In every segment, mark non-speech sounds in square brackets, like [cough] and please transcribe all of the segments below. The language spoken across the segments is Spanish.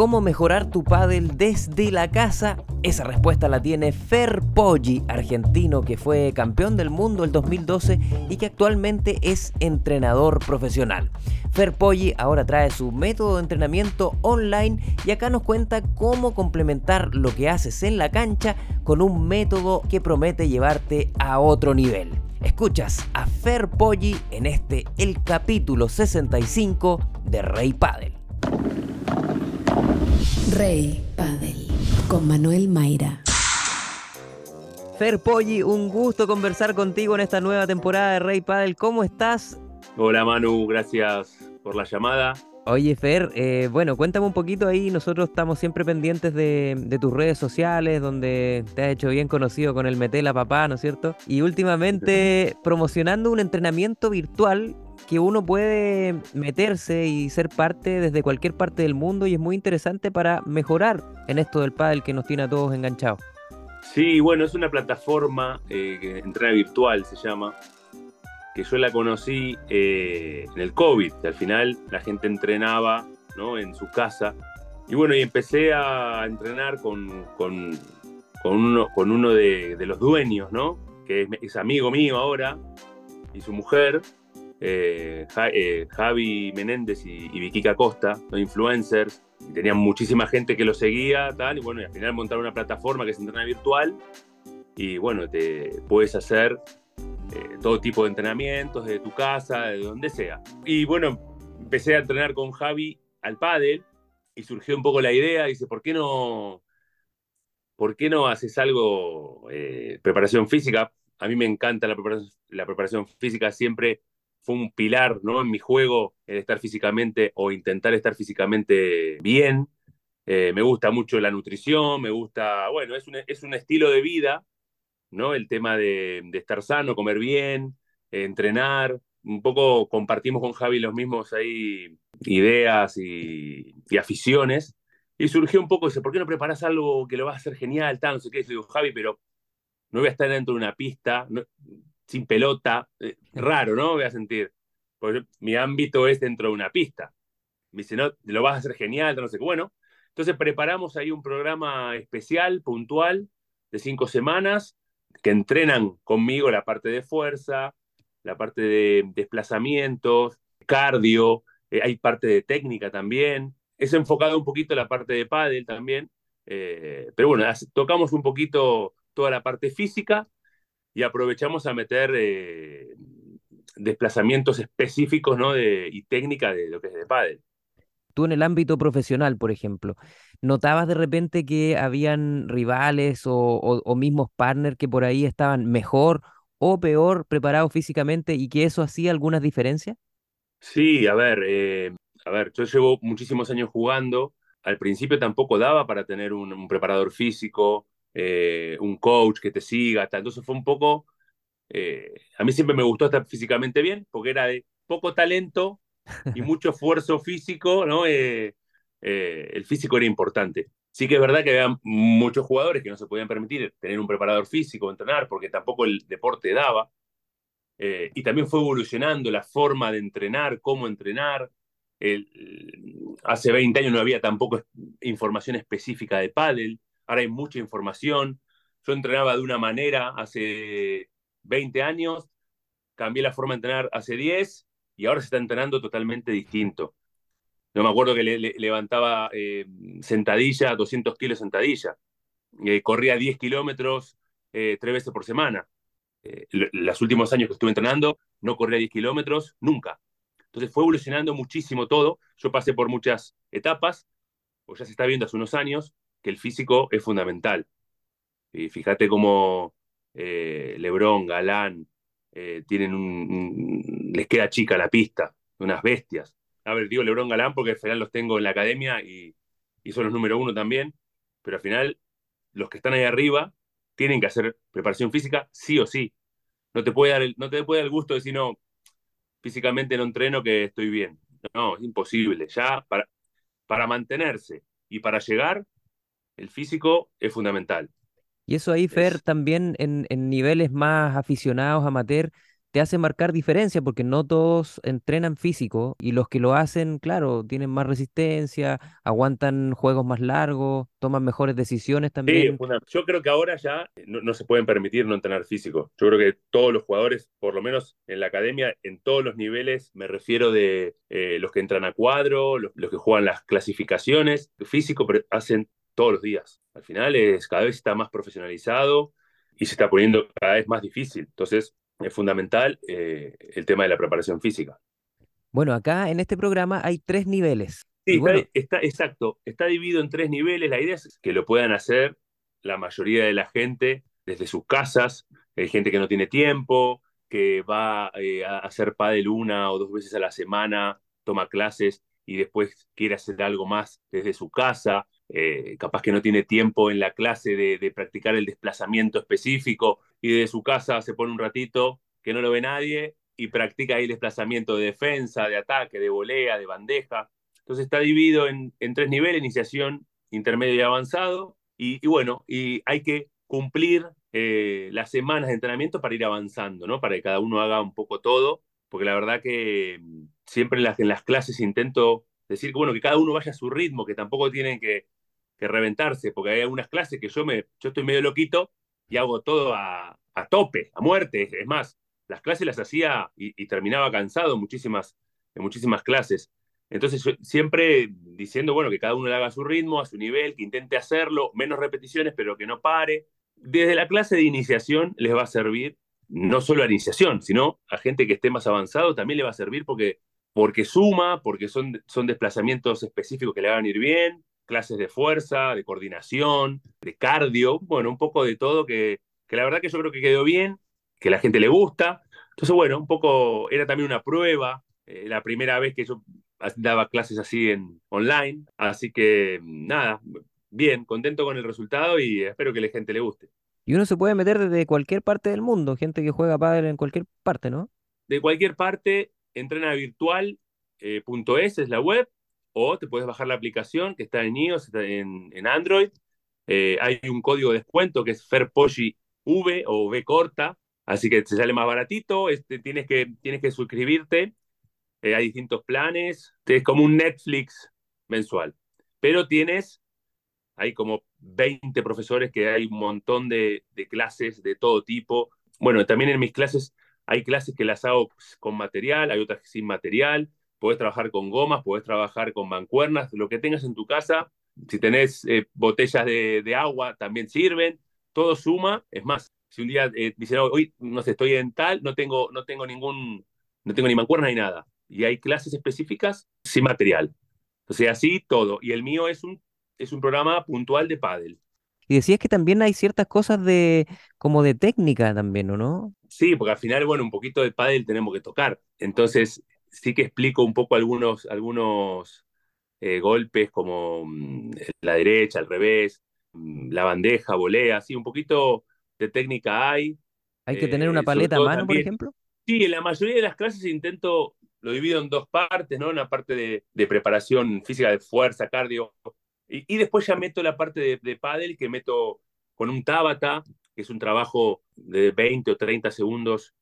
cómo mejorar tu pádel desde la casa? Esa respuesta la tiene Fer Poggi, argentino que fue campeón del mundo el 2012 y que actualmente es entrenador profesional. Fer Poggi ahora trae su método de entrenamiento online y acá nos cuenta cómo complementar lo que haces en la cancha con un método que promete llevarte a otro nivel. Escuchas a Fer Poggi en este el capítulo 65 de Rey Padel. Rey Padel con Manuel Mayra. Fer Poggi, un gusto conversar contigo en esta nueva temporada de Rey Padel. ¿Cómo estás? Hola Manu, gracias por la llamada. Oye Fer, eh, bueno, cuéntame un poquito ahí, nosotros estamos siempre pendientes de, tus redes sociales, donde te has hecho bien conocido con el Metela Papá, ¿no es cierto? Y últimamente promocionando un entrenamiento virtual que uno puede meterse y ser parte desde cualquier parte del mundo y es muy interesante para mejorar en esto del pádel que nos tiene a todos enganchados. Sí, bueno, es una plataforma eh, que entrena virtual, se llama, que yo la conocí eh, en el COVID, que al final la gente entrenaba ¿no? en su casa. Y bueno, y empecé a entrenar con, con, uno, con uno de, los dueños, ¿no? que es, amigo mío ahora, y su mujer, eh, eh, Javi Menéndez y, Vicky Costa, los influencers. tenían muchísima gente que lo seguía, tal, y bueno, y al final montaron una plataforma que es entrena virtual, y bueno, te puedes hacer eh, todo tipo de entrenamientos, de tu casa, de donde sea. Y bueno, empecé a entrenar con Javi al pádel y surgió un poco la idea, dice, ¿por qué no, por qué no haces algo, eh, preparación física? A mí me encanta la preparación, la preparación física, siempre fue un pilar ¿no? en mi juego, el estar físicamente o intentar estar físicamente bien. Eh, me gusta mucho la nutrición, me gusta, bueno, es un, es un estilo de vida ¿no? El tema de, estar sano, comer bien, entrenar. Un poco compartimos con Javi los mismos ahí ideas y, aficiones. Y surgió un poco ese, ¿por qué no preparas algo que lo vas a hacer genial? Tal, no sé qué. digo, Javi, pero no voy a estar dentro de una pista, sin pelota. Eh, raro, ¿no? Voy a sentir. Porque mi ámbito es dentro de una pista. Me dice, no, lo vas a hacer genial, no sé qué. Bueno, entonces preparamos ahí un programa especial, puntual, de cinco semanas, que entrenan conmigo la parte de fuerza, la parte de desplazamientos, cardio, eh, hay parte de técnica también. Es enfocado un poquito la parte de pádel también, eh, pero bueno, tocamos un poquito toda la parte física y aprovechamos a meter eh, desplazamientos específicos ¿no? de, y técnica de lo que es de pádel. Tú en el ámbito profesional, por ejemplo, ¿notabas de repente que habían rivales o, mismos partners que por ahí estaban mejor o peor preparados físicamente y que eso hacía algunas diferencias? Sí, a ver, eh, a ver, yo llevo muchísimos años jugando. Al principio tampoco daba para tener un, preparador físico, eh, un coach que te siga, tal. Entonces fue un poco. Eh, a mí siempre me gustó estar físicamente bien, porque era de poco talento, y [laughs] mucho esfuerzo físico, ¿no? Eh, eh, el físico era importante. Sí que es verdad que había muchos jugadores que no se podían permitir tener un preparador físico, entrenar, porque tampoco el deporte daba. Eh, y también fue evolucionando la forma de entrenar, cómo entrenar. hace 20 años no había tampoco información específica de pádel, ahora hay mucha información. Yo entrenaba de una manera hace 20 años, cambié la forma de entrenar hace 10 y ahora se está entrenando totalmente distinto. Yo me acuerdo que le, levantaba eh, sentadilla, 200 kilos sentadilla, eh, corría 10 kilómetros eh, tres veces por semana. los últimos años que estuve entrenando no corría 10 kilómetros nunca. Entonces fue evolucionando muchísimo todo. Yo pasé por muchas etapas, o ya se está viendo hace unos años, que el físico es fundamental. Y fíjate cómo Lebrón, Galán, eh, tienen les queda chica la pista, unas bestias. A ver, digo Lebron Galán porque al final los tengo en la academia y, son los número uno también, pero al final los que están ahí arriba tienen que hacer preparación física sí o sí. No te puede dar el, no te puede dar el gusto de decir, no, físicamente no entreno que estoy bien. No, es imposible. Ya para, para mantenerse y para llegar, el físico es fundamental. Y eso ahí, Fer, también en, niveles más aficionados, amateur, te hace marcar diferencia porque no todos entrenan físico y los que lo hacen, claro, tienen más resistencia, aguantan juegos más largos, toman mejores decisiones también. Sí, yo creo que ahora ya no, se pueden permitir no entrenar físico. Yo creo que todos los jugadores, por lo menos en la academia, en todos los niveles, me refiero de eh, los que entran a cuadro, los, los que juegan las clasificaciones, físico, pero hacen todos los días. Al final es cada vez está más profesionalizado y se está poniendo cada vez más difícil. Entonces, es fundamental eh, el tema de la preparación física. Bueno, acá en este programa hay tres niveles. Sí, está, exacto. Está dividido en tres niveles. La idea es que lo puedan hacer la mayoría de la gente desde sus casas. Hay gente que no tiene tiempo, que va eh, a hacer pádel una o dos veces a la semana, toma clases y después quiere hacer algo más desde su casa. Eh, capaz que no tiene tiempo en la clase de, practicar el desplazamiento específico y de su casa se pone un ratito que no lo ve nadie y practica ahí el desplazamiento de defensa, de ataque, de volea, de bandeja. Entonces está dividido en, tres niveles, iniciación, intermedio y avanzado. Y, bueno, y hay que cumplir eh, las semanas de entrenamiento para ir avanzando, ¿no? Para que cada uno haga un poco todo, porque la verdad que mm, siempre en las, clases intento decir bueno, que cada uno vaya a su ritmo, que tampoco tienen que, que reventarse, porque hay algunas clases que yo, me, yo estoy medio loquito y hago todo a, a tope, a muerte. Es más, las clases las hacía y, terminaba cansado muchísimas, en muchísimas clases. Entonces, siempre diciendo, bueno, que cada uno le haga a su ritmo, a su nivel, que intente hacerlo, menos repeticiones, pero que no pare. Desde la clase de iniciación les va a servir, no solo a iniciación, sino a gente que esté más avanzado, también le va a servir porque, porque suma, porque son, son desplazamientos específicos que le a ir bien, clases de fuerza, de coordinación, de cardio, bueno, un poco de todo que, que la verdad que yo creo que quedó bien, que la gente le gusta. Entonces, bueno, un poco era también una prueba, eh, la primera vez que yo daba clases así en online, así que nada, bien, contento con el resultado y espero que la gente le guste. Y uno se puede meter desde cualquier parte del mundo, gente que juega pádel en cualquier parte, ¿no? De cualquier parte, entrenavirtual.es eh, es la web, o te puedes bajar la aplicación que está en iOS, está en, Android. Eh, hay un código de descuento que es FERPOGI V o V corta, así que te sale más baratito. Este, tienes, que, tienes que suscribirte. Eh, hay distintos planes. Es como un Netflix mensual. Pero tienes, hay como 20 profesores que hay un montón de, de clases de todo tipo. Bueno, también en mis clases hay clases que las hago con material, hay otras sin material podés trabajar con gomas, podés trabajar con mancuernas, lo que tengas en tu casa. Si tenés eh, botellas de, agua, también sirven. Todo suma. Es más, si un día eh, dicen, hoy no sé, estoy en tal, no tengo, no tengo ningún, no tengo ni mancuernas ni nada. Y hay clases específicas sin material. O sea, así todo. Y el mío es un, es un programa puntual de pádel. Y decías que también hay ciertas cosas de como de técnica también, ¿o no? Sí, porque al final, bueno, un poquito de pádel tenemos que tocar. Entonces, sí que explico un poco algunos, algunos eh, golpes como mm, la derecha, al revés, mm, la bandeja, volea, así un poquito de técnica hay. ¿Hay que tener una eh, paleta a mano, por ejemplo? Sí, en la mayoría de las clases intento, lo divido en dos partes, ¿no? Una parte de, preparación física, de fuerza, cardio, y, después ya meto la parte de, de pádel que meto con un tabata, que es un trabajo de 20 o 30 segundos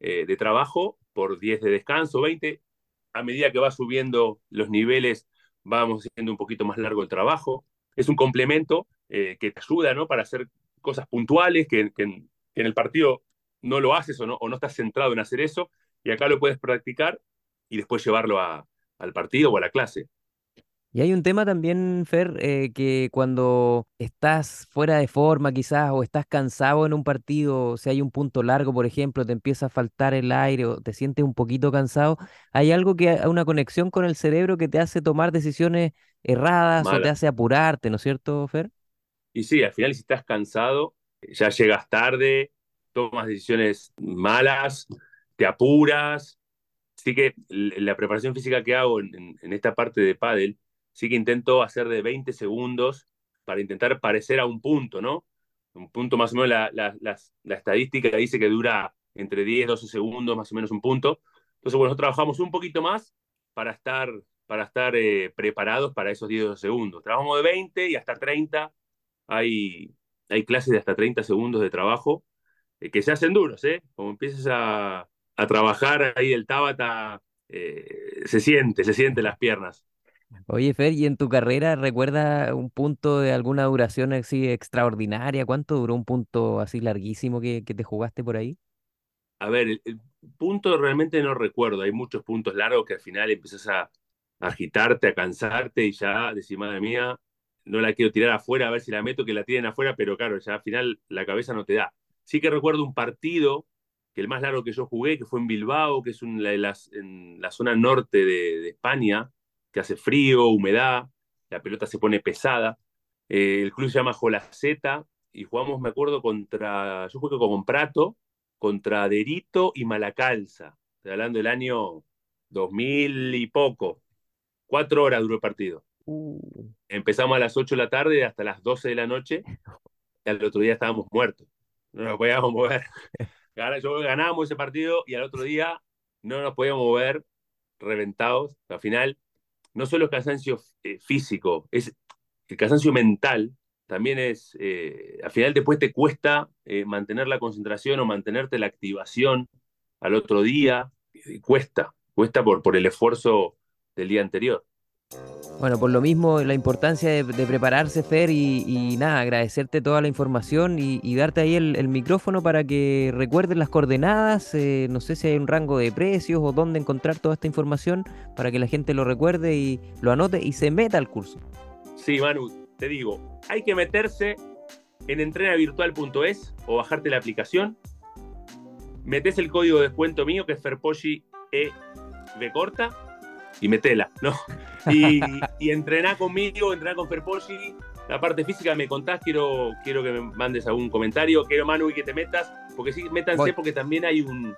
eh, de trabajo por 10 de descanso, 20. A medida que va subiendo los niveles, vamos haciendo un poquito más largo el trabajo. Es un complemento eh, que te ayuda ¿no? para hacer cosas puntuales que, en el partido no lo haces o no, o no estás centrado en hacer eso, y acá lo puedes practicar y después llevarlo al partido o a la clase. Y hay un tema también, Fer, eh, que cuando estás fuera de forma quizás o estás cansado en un partido, si hay un punto largo, por ejemplo, te empieza a faltar el aire o te sientes un poquito cansado, hay algo que, una conexión con el cerebro que te hace tomar decisiones erradas o te hace apurarte, ¿no es cierto, Fer? Y sí, al final si estás cansado, ya llegas tarde, tomas decisiones malas, te apuras. Así que la preparación física que hago en, en esta parte de pádel sí que intento hacer de 20 segundos para intentar parecer a un punto, ¿no? Un punto más o menos, la, la, estadística dice que dura entre 10 y 12 segundos, más o menos un punto. Entonces, bueno, nosotros trabajamos un poquito más para estar, para estar eh, preparados para esos 10 o 12 segundos. Trabajamos de 20 y hasta 30. Hay, hay clases de hasta 30 segundos de trabajo eh, que se hacen duros, ¿eh? Como empieces a, a trabajar ahí el Tabata, eh, se siente, se siente las piernas. Oye, Fer, ¿y en tu carrera recuerda un punto de alguna duración así extraordinaria? ¿Cuánto duró un punto así larguísimo que, que te jugaste por ahí? A ver, el, punto realmente no recuerdo. Hay muchos puntos largos que al final empiezas a, agitarte, a cansarte y ya decís, madre mía, no la quiero tirar afuera a ver si la meto, que la tiren afuera, pero claro, ya al final la cabeza no te da. Sí que recuerdo un partido, que el más largo que yo jugué, que fue en Bilbao, que es un, la, en la zona norte de, España, que hace frío, humedad, la pelota se pone pesada. Eh, el club se llama Jolaceta y jugamos, me acuerdo, contra, yo jugué con Prato, contra Derito y Malacalza, estoy hablando del año 2000 y poco. Cuatro horas duró el partido. Uh. Empezamos a las 8 de la tarde hasta las 12 de la noche. Y al otro día estábamos muertos. No nos podíamos mover. [laughs] Yo ganábamos ese partido y al otro día no nos podíamos mover reventados. Al final, no solo cansancio eh, físico, es el cansancio mental también es, eh, al final después te cuesta eh, mantener la concentración o mantenerte la activación al otro día. cuesta, cuesta por, por el esfuerzo del día anterior. Bueno, por lo mismo, la importancia de, prepararse, Fer, y, nada, agradecerte toda la información y, darte ahí el, micrófono para que recuerden las coordenadas, eh, no sé si hay un rango de precios o dónde encontrar toda esta información para que la gente lo recuerde y lo anote y se meta al curso. Sí, Manu, te digo, hay que meterse en entrenavirtual.es o bajarte la aplicación, metes el código de descuento mío que es Ferposhi E corta y metela, ¿no? [laughs] Y, y entrená conmigo, entrená con Ferposhi. La parte física me contás, quiero, quiero que me mandes algún comentario, quiero Manu y que te metas, porque sí, métanse porque también hay, un,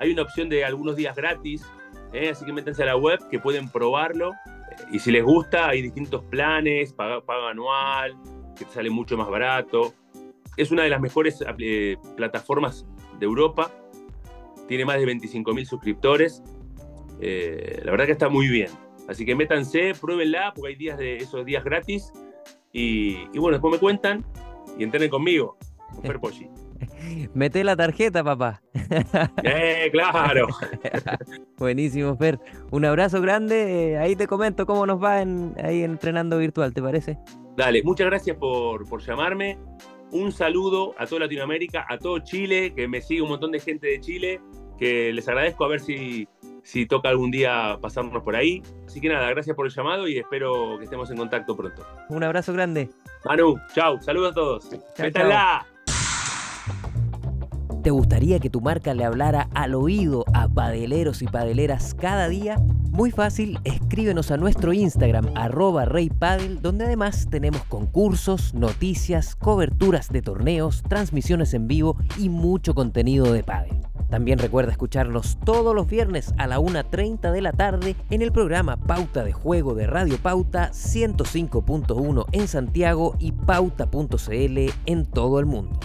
hay una opción de algunos días gratis, ¿eh? así que métanse a la web que pueden probarlo. Y si les gusta, hay distintos planes, paga, paga anual, que te sale mucho más barato. Es una de las mejores eh, plataformas de Europa, tiene más de 25.000 suscriptores eh, la verdad que está muy bien. Así que métanse, pruébenla, porque hay días de esos días gratis. Y, bueno, después me cuentan y entrenen conmigo, con Fer [laughs] Mete la tarjeta, papá. [laughs] ¡Eh, claro! [laughs] Buenísimo, Fer. Un abrazo grande. Eh, ahí te comento cómo nos va en, ahí entrenando virtual, ¿te parece? Dale, muchas gracias por, por llamarme. Un saludo a toda Latinoamérica, a todo Chile, que me sigue un montón de gente de Chile, que les agradezco a ver si si toca algún día pasarnos por ahí. Así que nada, gracias por el llamado y espero que estemos en contacto pronto. Un abrazo grande. Manu, chau, saludos a todos. ¿Te gustaría que tu marca le hablara al oído a padeleros y padeleras cada día? Muy fácil, escríbenos a nuestro Instagram, arroba reypadel, donde además tenemos concursos, noticias, coberturas de torneos, transmisiones en vivo y mucho contenido de padel. También recuerda escucharnos todos los viernes a la 1.30 de la tarde en el programa Pauta de Juego de Radio Pauta 105.1 en Santiago y pauta.cl en todo el mundo.